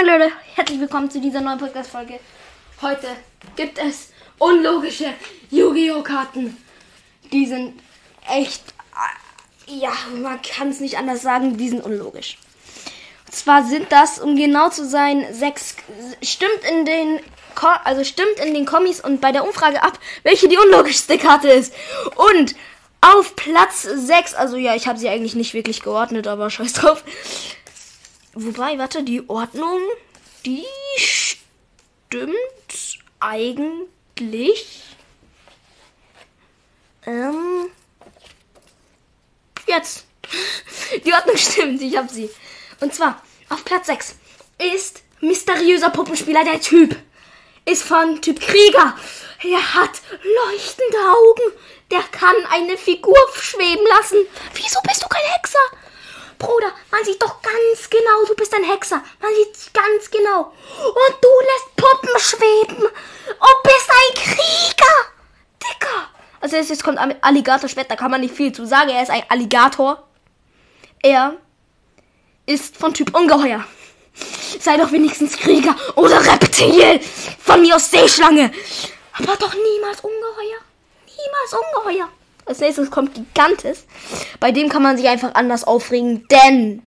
Moin Leute, herzlich willkommen zu dieser neuen Podcast-Folge. Heute gibt es unlogische Yu-Gi-Oh! Karten. Die sind echt, äh, ja, man kann es nicht anders sagen, die sind unlogisch. Und zwar sind das, um genau zu sein, sechs, stimmt in den, also stimmt in den Kommis und bei der Umfrage ab, welche die unlogischste Karte ist. Und auf Platz 6, also ja, ich habe sie eigentlich nicht wirklich geordnet, aber scheiß drauf. Wobei, warte, die Ordnung, die stimmt eigentlich. Ähm. Jetzt. Die Ordnung stimmt, ich hab sie. Und zwar, auf Platz 6 ist mysteriöser Puppenspieler der Typ. Ist von Typ Krieger. Er hat leuchtende Augen. Der kann eine Figur schweben lassen. Wieso bist du kein Hexer? Bruder, man sieht doch ganz genau, du bist ein Hexer. Man sieht ganz genau. Und du lässt Puppen schweben. Und bist ein Krieger. Dicker. Also jetzt kommt Alligator-Schwert, da kann man nicht viel zu sagen. Er ist ein Alligator. Er ist von Typ Ungeheuer. Sei doch wenigstens Krieger oder Reptil. Von mir aus Seeschlange. Aber doch niemals Ungeheuer. Niemals Ungeheuer. Als nächstes kommt Gigantes. Bei dem kann man sich einfach anders aufregen, denn.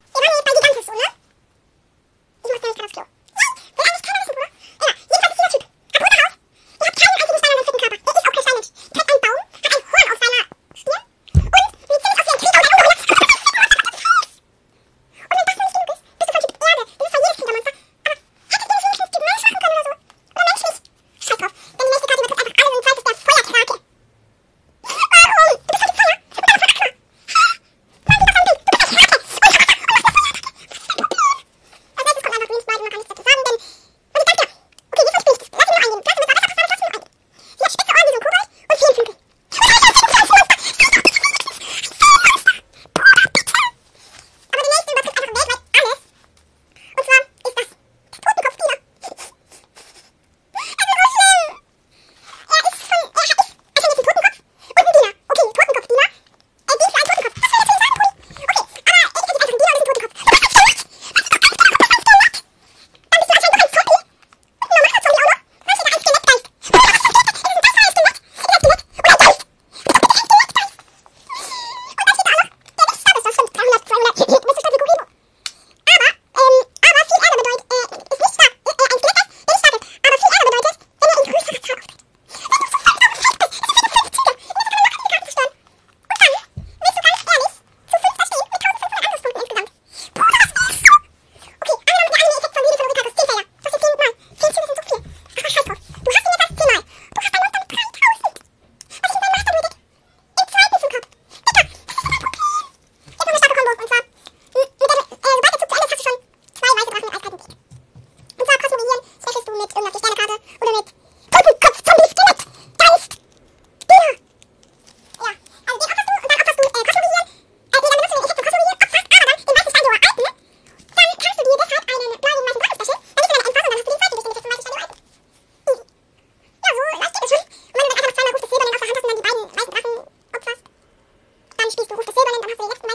relax